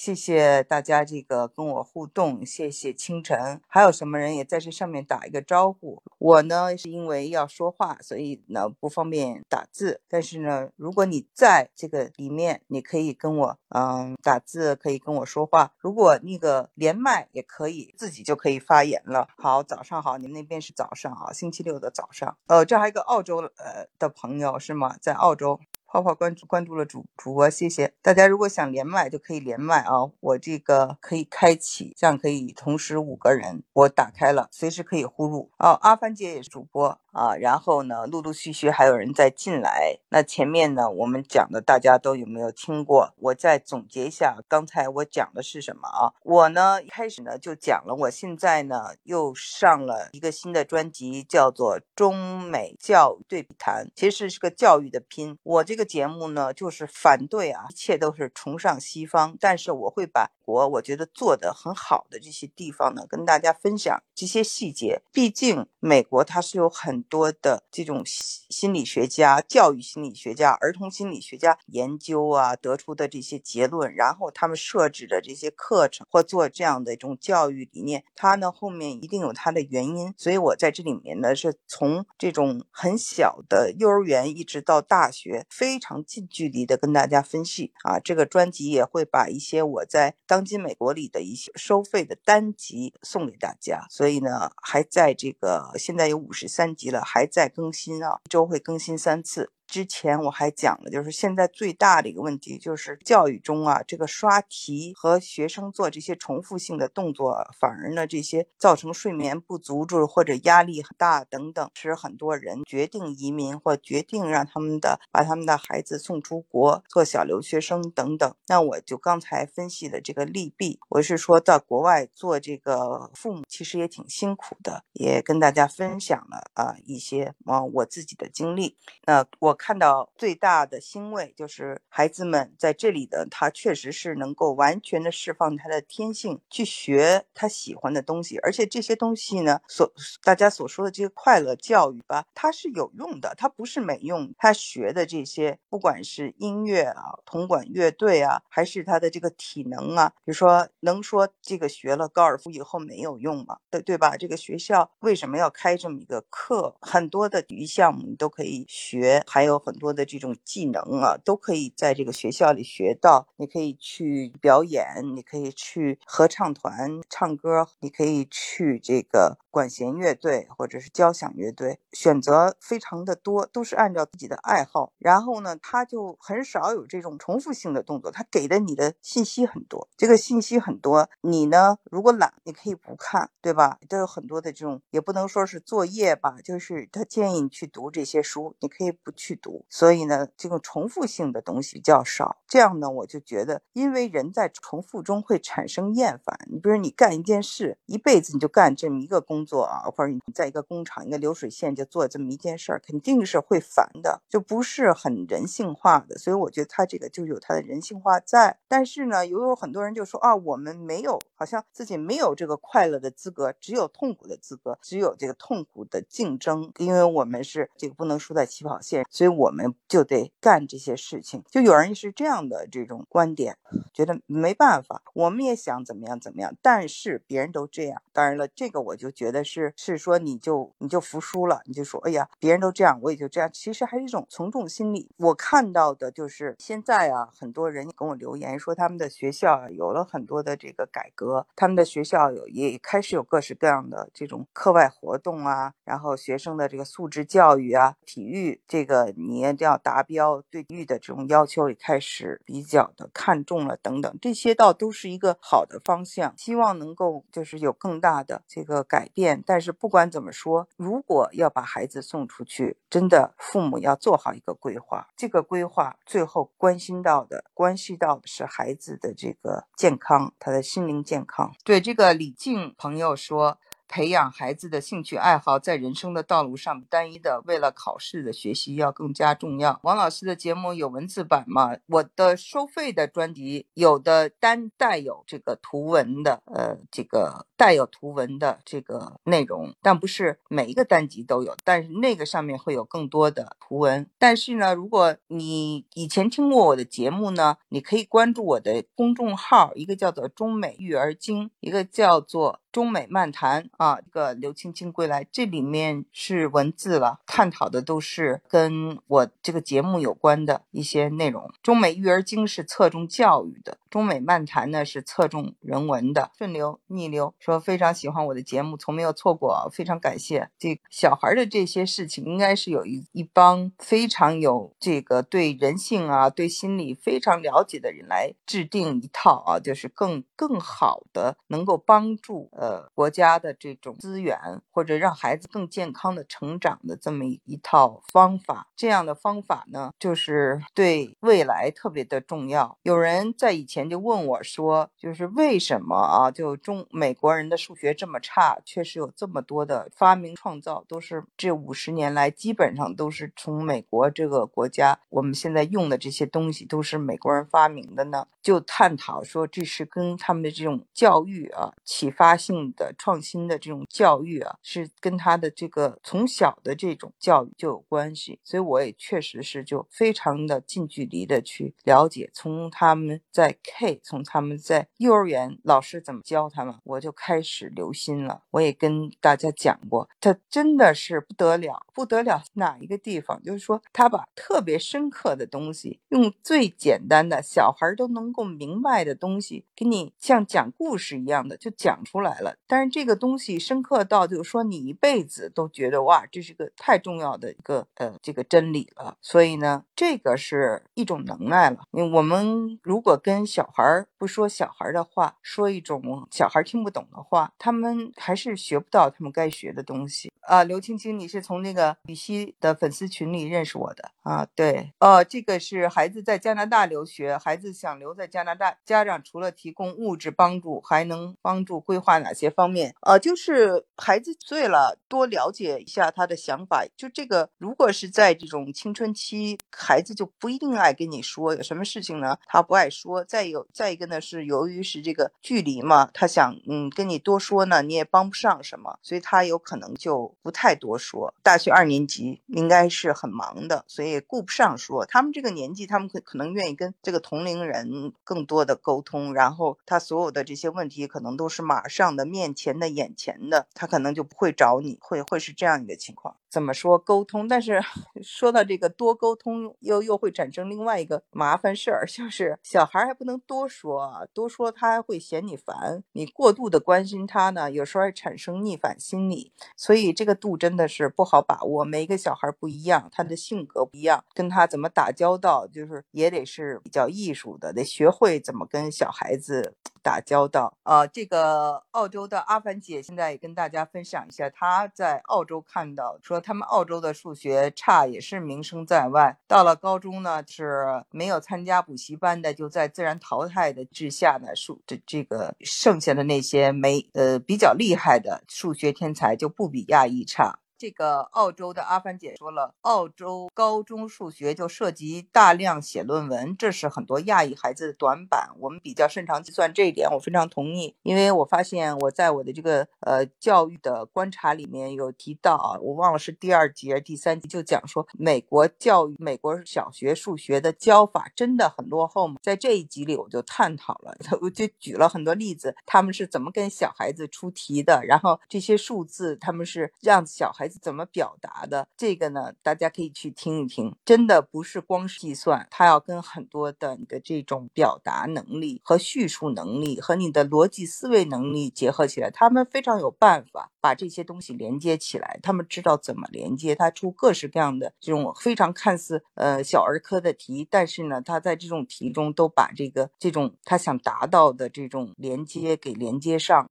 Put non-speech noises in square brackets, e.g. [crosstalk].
谢谢大家这个跟我互动，谢谢清晨，还有什么人也在这上面打一个招呼。我呢是因为要说话，所以呢不方便打字，但是呢，如果你在这个里面，你可以跟我嗯打字，可以跟我说话。如果那个连麦也可以，自己就可以发言了。好，早上好，你们那边是早上啊，星期六的早上。呃，这还有一个澳洲呃的朋友是吗？在澳洲。泡泡关注关注了主主播，谢谢大家。如果想连麦就可以连麦啊，我这个可以开启，这样可以同时五个人，我打开了，随时可以呼入。哦，阿凡姐也是主播。啊，然后呢，陆陆续续还有人在进来。那前面呢，我们讲的大家都有没有听过？我再总结一下，刚才我讲的是什么啊？我呢一开始呢就讲了，我现在呢又上了一个新的专辑，叫做《中美教育对比谈》，其实是个教育的拼。我这个这个节目呢就是反对啊，一切都是崇尚西方，但是我会把国我觉得做的很好的这些地方呢跟大家分享这些细节。毕竟美国它是有很多的这种心理学家、教育心理学家、儿童心理学家研究啊得出的这些结论，然后他们设置的这些课程或做这样的一种教育理念，它呢后面一定有它的原因。所以我在这里面呢是从这种很小的幼儿园一直到大学，非非常近距离的跟大家分析啊。这个专辑也会把一些我在当今美国里的一些收费的单集送给大家。所以呢，还在这个现在有五十三集了。还在更新啊，一周会更新三次。之前我还讲了，就是现在最大的一个问题就是教育中啊，这个刷题和学生做这些重复性的动作，反而呢这些造成睡眠不足，就是或者压力很大等等，使很多人决定移民或决定让他们的把他们的孩子送出国做小留学生等等。那我就刚才分析的这个利弊，我是说到国外做这个父母其实也挺辛苦的，也跟大家分享了啊一些啊我自己的经历。那我。看到最大的欣慰就是孩子们在这里的，他确实是能够完全的释放他的天性，去学他喜欢的东西，而且这些东西呢，所大家所说的这些快乐教育吧，它是有用的，它不是没用。他学的这些，不管是音乐啊、铜管乐队啊，还是他的这个体能啊，比如说能说这个学了高尔夫以后没有用吗？对对吧？这个学校为什么要开这么一个课？很多的体育项目你都可以学，还有。有很多的这种技能啊，都可以在这个学校里学到。你可以去表演，你可以去合唱团唱歌，你可以去这个管弦乐队或者是交响乐队，选择非常的多，都是按照自己的爱好。然后呢，他就很少有这种重复性的动作，他给的你的信息很多。这个信息很多，你呢如果懒，你可以不看，对吧？都有很多的这种，也不能说是作业吧，就是他建议你去读这些书，你可以不去。读，所以呢，这个重复性的东西比较少。这样呢，我就觉得，因为人在重复中会产生厌烦。你比如你干一件事，一辈子你就干这么一个工工作啊，或者你在一个工厂、一个流水线就做这么一件事儿，肯定是会烦的，就不是很人性化的。所以我觉得他这个就有他的人性化在。但是呢，又有很多人就说啊，我们没有，好像自己没有这个快乐的资格，只有痛苦的资格，只有这个痛苦的竞争，因为我们是这个不能输在起跑线，所以。我们就得干这些事情，就有人是这样的这种观点，觉得没办法，我们也想怎么样怎么样，但是别人都这样。当然了，这个我就觉得是是说你就你就服输了，你就说哎呀，别人都这样，我也就这样。其实还是一种从众心理。我看到的就是现在啊，很多人跟我留言说他们的学校有了很多的这个改革，他们的学校有也开始有各式各样的这种课外活动啊，然后学生的这个素质教育啊，体育这个。你一定要达标，对育的这种要求也开始比较的看重了，等等，这些倒都是一个好的方向，希望能够就是有更大的这个改但是不管怎么说，如果要把孩子送出去，真的父母要做好一个规划，这个规划最后关心到的、关系到的是孩子的这个健康，他的心灵健康。对这个李静朋友说。培养孩子的兴趣爱好，在人生的道路上，单一的为了考试的学习要更加重要。王老师的节目有文字版吗？我的收费的专辑有的单带有这个图文的，呃，这个带有图文的这个内容，但不是每一个单集都有。但是那个上面会有更多的图文。但是呢，如果你以前听过我的节目呢，你可以关注我的公众号，一个叫做“中美育儿经”，一个叫做。中美漫谈啊，这个刘青青归来，这里面是文字了，探讨的都是跟我这个节目有关的一些内容。中美育儿经是侧重教育的，中美漫谈呢是侧重人文的。顺流逆流说非常喜欢我的节目，从没有错过，非常感谢。这小孩的这些事情，应该是有一一帮非常有这个对人性啊、对心理非常了解的人来制定一套啊，就是更更好的能够帮助。呃，国家的这种资源，或者让孩子更健康的成长的这么一套方法，这样的方法呢，就是对未来特别的重要。有人在以前就问我说，就是为什么啊，就中美国人的数学这么差？确实有这么多的发明创造，都是这五十年来基本上都是从美国这个国家，我们现在用的这些东西都是美国人发明的呢？就探讨说，这是跟他们的这种教育啊，启发性。的创新的这种教育啊，是跟他的这个从小的这种教育就有关系，所以我也确实是就非常的近距离的去了解，从他们在 K，从他们在幼儿园老师怎么教他们，我就开始留心了。我也跟大家讲过，他真的是不得了，不得了哪一个地方，就是说他把特别深刻的东西，用最简单的小孩都能能够明白的东西，给你像讲故事一样的就讲出来。了，但是这个东西深刻到，就是说你一辈子都觉得哇，这是个太重要的一个呃这个真理了。所以呢，这个是一种能耐了。我们如果跟小孩不说小孩的话，说一种小孩听不懂的话，他们还是学不到他们该学的东西啊。刘青青，你是从那个羽西的粉丝群里认识我的啊？对，哦，这个是孩子在加拿大留学，孩子想留在加拿大，家长除了提供物质帮助，还能帮助规划哪？些方面呃，就是孩子醉了，多了解一下他的想法。就这个，如果是在这种青春期，孩子就不一定爱跟你说有什么事情呢？他不爱说。再有再一个呢，是由于是这个距离嘛，他想嗯跟你多说呢，你也帮不上什么，所以他有可能就不太多说。大学二年级应该是很忙的，所以顾不上说。他们这个年纪，他们可可能愿意跟这个同龄人更多的沟通，然后他所有的这些问题可能都是马上的。面前的、眼前的，他可能就不会找你，会会是这样一个情况。怎么说沟通？但是 [laughs] 说到这个多沟通，又又会产生另外一个麻烦事儿，就是小孩还不能多说，多说他还会嫌你烦。你过度的关心他呢，有时候还产生逆反心理。所以这个度真的是不好把握。每一个小孩不一样，他的性格不一样，跟他怎么打交道，就是也得是比较艺术的，得学会怎么跟小孩子打交道。呃，这个澳洲的阿凡姐现在也跟大家分享一下，她在澳洲看到说。他们澳洲的数学差也是名声在外，到了高中呢是没有参加补习班的，就在自然淘汰的之下呢，数这这个剩下的那些没呃比较厉害的数学天才就不比亚裔差。这个澳洲的阿凡姐说了，澳洲高中数学就涉及大量写论文，这是很多亚裔孩子的短板。我们比较擅长计算这一点，我非常同意。因为我发现我在我的这个呃教育的观察里面有提到啊，我忘了是第二节第三集就讲说，美国教育美国小学数学的教法真的很落后吗？在这一集里我就探讨了，[laughs] 我就举了很多例子，他们是怎么跟小孩子出题的，然后这些数字他们是让小孩。怎么表达的？这个呢，大家可以去听一听。真的不是光是计算，它要跟很多的你的这种表达能力和叙述能力和你的逻辑思维能力结合起来。他们非常有办法把这些东西连接起来。他们知道怎么连接，他出各式各样的这种非常看似呃小儿科的题，但是呢，他在这种题中都把这个这种他想达到的这种连接给连接上。